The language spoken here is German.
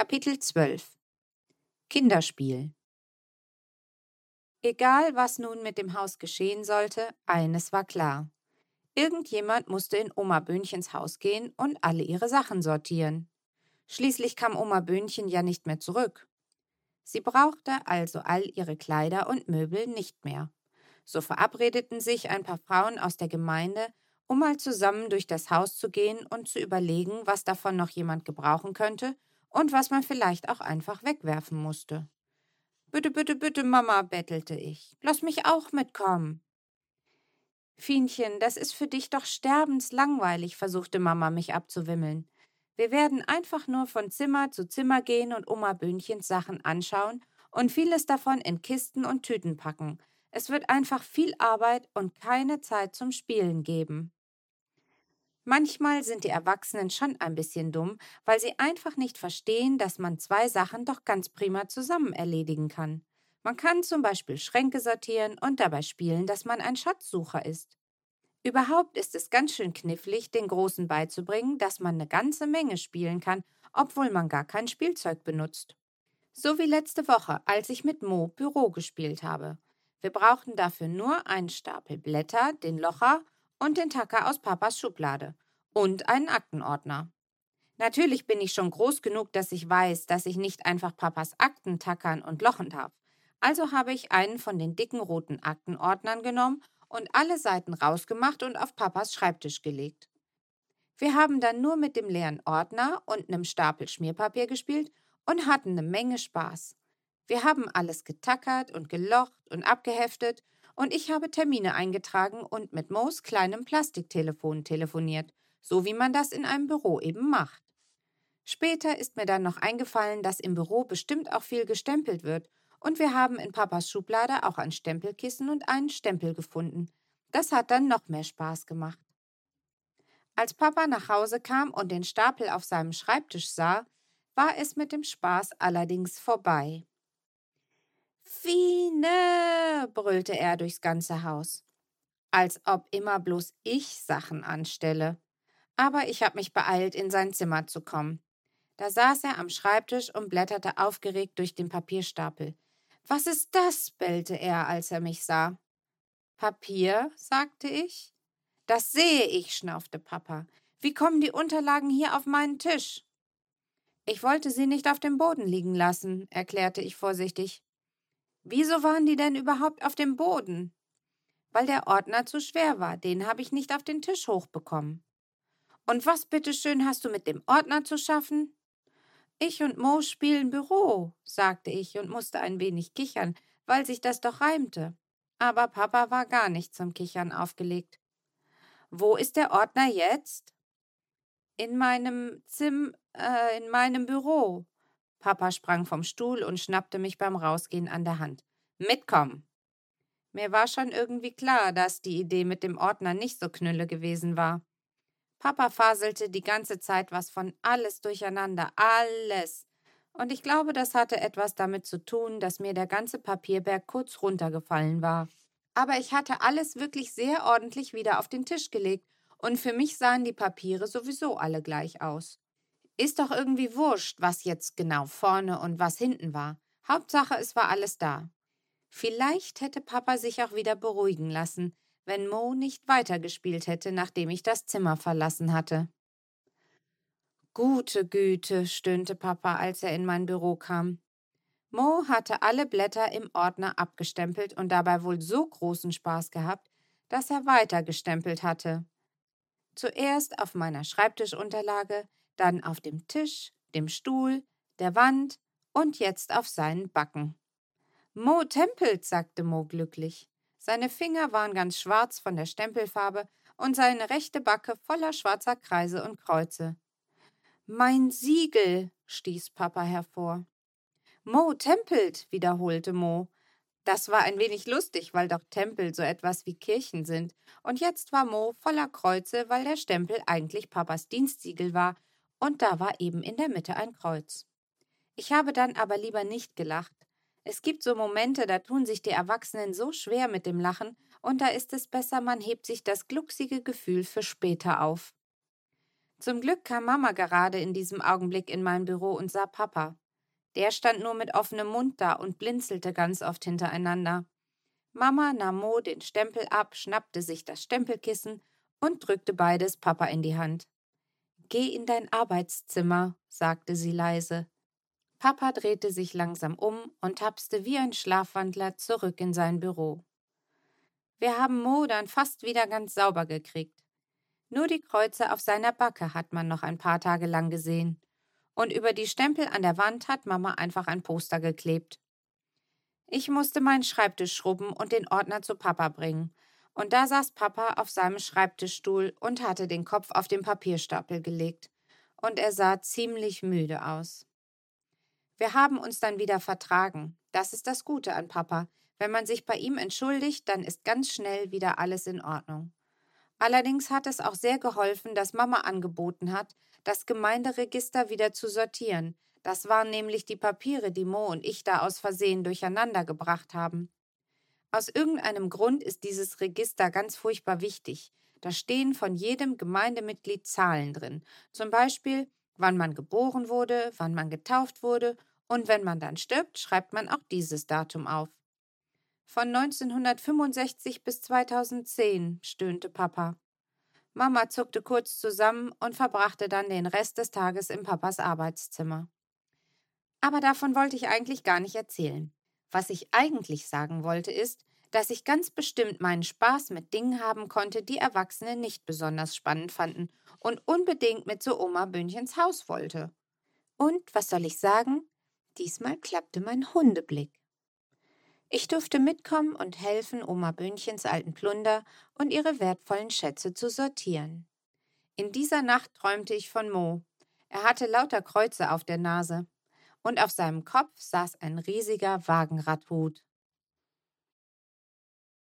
Kapitel 12 Kinderspiel Egal, was nun mit dem Haus geschehen sollte, eines war klar. Irgendjemand musste in Oma Böhnchens Haus gehen und alle ihre Sachen sortieren. Schließlich kam Oma Böhnchen ja nicht mehr zurück. Sie brauchte also all ihre Kleider und Möbel nicht mehr. So verabredeten sich ein paar Frauen aus der Gemeinde, um mal zusammen durch das Haus zu gehen und zu überlegen, was davon noch jemand gebrauchen könnte und was man vielleicht auch einfach wegwerfen musste. Bitte, bitte, bitte, Mama, bettelte ich. Lass mich auch mitkommen. Fienchen, das ist für dich doch sterbenslangweilig, versuchte Mama mich abzuwimmeln. Wir werden einfach nur von Zimmer zu Zimmer gehen und Oma Böhnchens Sachen anschauen und vieles davon in Kisten und Tüten packen. Es wird einfach viel Arbeit und keine Zeit zum Spielen geben. Manchmal sind die Erwachsenen schon ein bisschen dumm, weil sie einfach nicht verstehen, dass man zwei Sachen doch ganz prima zusammen erledigen kann. Man kann zum Beispiel Schränke sortieren und dabei spielen, dass man ein Schatzsucher ist. Überhaupt ist es ganz schön knifflig, den Großen beizubringen, dass man eine ganze Menge spielen kann, obwohl man gar kein Spielzeug benutzt. So wie letzte Woche, als ich mit Mo Büro gespielt habe. Wir brauchten dafür nur einen Stapel Blätter, den Locher und den Tacker aus Papas Schublade und einen Aktenordner. Natürlich bin ich schon groß genug, dass ich weiß, dass ich nicht einfach Papas Akten tackern und lochen darf. Also habe ich einen von den dicken roten Aktenordnern genommen und alle Seiten rausgemacht und auf Papas Schreibtisch gelegt. Wir haben dann nur mit dem leeren Ordner und einem Stapel Schmierpapier gespielt und hatten eine Menge Spaß. Wir haben alles getackert und gelocht und abgeheftet und ich habe Termine eingetragen und mit Moos kleinem Plastiktelefon telefoniert, so wie man das in einem Büro eben macht. Später ist mir dann noch eingefallen, dass im Büro bestimmt auch viel gestempelt wird und wir haben in Papas Schublade auch ein Stempelkissen und einen Stempel gefunden. Das hat dann noch mehr Spaß gemacht. Als Papa nach Hause kam und den Stapel auf seinem Schreibtisch sah, war es mit dem Spaß allerdings vorbei. Fine, brüllte er durchs ganze Haus. Als ob immer bloß ich Sachen anstelle. Aber ich habe mich beeilt, in sein Zimmer zu kommen. Da saß er am Schreibtisch und blätterte aufgeregt durch den Papierstapel. Was ist das? bellte er, als er mich sah. Papier, sagte ich. Das sehe ich, schnaufte Papa. Wie kommen die Unterlagen hier auf meinen Tisch? Ich wollte sie nicht auf dem Boden liegen lassen, erklärte ich vorsichtig. Wieso waren die denn überhaupt auf dem Boden? Weil der Ordner zu schwer war, den habe ich nicht auf den Tisch hochbekommen. Und was bitteschön hast du mit dem Ordner zu schaffen? Ich und Mo spielen Büro, sagte ich und musste ein wenig kichern, weil sich das doch reimte. Aber Papa war gar nicht zum Kichern aufgelegt. Wo ist der Ordner jetzt? In meinem Zim, äh, in meinem Büro. Papa sprang vom Stuhl und schnappte mich beim Rausgehen an der Hand. Mitkommen! Mir war schon irgendwie klar, dass die Idee mit dem Ordner nicht so knülle gewesen war. Papa faselte die ganze Zeit was von alles durcheinander, alles. Und ich glaube, das hatte etwas damit zu tun, dass mir der ganze Papierberg kurz runtergefallen war. Aber ich hatte alles wirklich sehr ordentlich wieder auf den Tisch gelegt, und für mich sahen die Papiere sowieso alle gleich aus. Ist doch irgendwie wurscht, was jetzt genau vorne und was hinten war. Hauptsache, es war alles da. Vielleicht hätte Papa sich auch wieder beruhigen lassen, wenn Mo nicht weitergespielt hätte, nachdem ich das Zimmer verlassen hatte. Gute Güte, stöhnte Papa, als er in mein Büro kam. Mo hatte alle Blätter im Ordner abgestempelt und dabei wohl so großen Spaß gehabt, dass er weitergestempelt hatte. Zuerst auf meiner Schreibtischunterlage, dann auf dem Tisch, dem Stuhl, der Wand und jetzt auf seinen Backen. Mo tempelt, sagte Mo glücklich. Seine Finger waren ganz schwarz von der Stempelfarbe und seine rechte Backe voller schwarzer Kreise und Kreuze. Mein Siegel, stieß Papa hervor. Mo tempelt, wiederholte Mo. Das war ein wenig lustig, weil doch Tempel so etwas wie Kirchen sind, und jetzt war Mo voller Kreuze, weil der Stempel eigentlich Papas Dienstsiegel war, und da war eben in der Mitte ein Kreuz. Ich habe dann aber lieber nicht gelacht, es gibt so Momente, da tun sich die Erwachsenen so schwer mit dem Lachen, und da ist es besser, man hebt sich das glucksige Gefühl für später auf. Zum Glück kam Mama gerade in diesem Augenblick in mein Büro und sah Papa. Der stand nur mit offenem Mund da und blinzelte ganz oft hintereinander. Mama nahm Mo den Stempel ab, schnappte sich das Stempelkissen und drückte beides Papa in die Hand. Geh in dein Arbeitszimmer, sagte sie leise. Papa drehte sich langsam um und tapste wie ein Schlafwandler zurück in sein Büro. Wir haben Mo dann fast wieder ganz sauber gekriegt. Nur die Kreuze auf seiner Backe hat man noch ein paar Tage lang gesehen. Und über die Stempel an der Wand hat Mama einfach ein Poster geklebt. Ich musste meinen Schreibtisch schrubben und den Ordner zu Papa bringen. Und da saß Papa auf seinem Schreibtischstuhl und hatte den Kopf auf den Papierstapel gelegt. Und er sah ziemlich müde aus. Wir haben uns dann wieder vertragen. Das ist das Gute an Papa. Wenn man sich bei ihm entschuldigt, dann ist ganz schnell wieder alles in Ordnung. Allerdings hat es auch sehr geholfen, dass Mama angeboten hat, das Gemeinderegister wieder zu sortieren, das waren nämlich die Papiere, die Mo und ich da aus Versehen durcheinander gebracht haben. Aus irgendeinem Grund ist dieses Register ganz furchtbar wichtig. Da stehen von jedem Gemeindemitglied Zahlen drin. Zum Beispiel, wann man geboren wurde, wann man getauft wurde und wenn man dann stirbt, schreibt man auch dieses Datum auf. Von 1965 bis 2010, stöhnte Papa. Mama zuckte kurz zusammen und verbrachte dann den Rest des Tages im Papas Arbeitszimmer. Aber davon wollte ich eigentlich gar nicht erzählen. Was ich eigentlich sagen wollte, ist, dass ich ganz bestimmt meinen Spaß mit Dingen haben konnte, die Erwachsene nicht besonders spannend fanden und unbedingt mit zu Oma Böhnchens Haus wollte. Und was soll ich sagen? Diesmal klappte mein Hundeblick. Ich durfte mitkommen und helfen, Oma Böhnchens alten Plunder und ihre wertvollen Schätze zu sortieren. In dieser Nacht träumte ich von Mo. Er hatte lauter Kreuze auf der Nase und auf seinem Kopf saß ein riesiger Wagenradhut.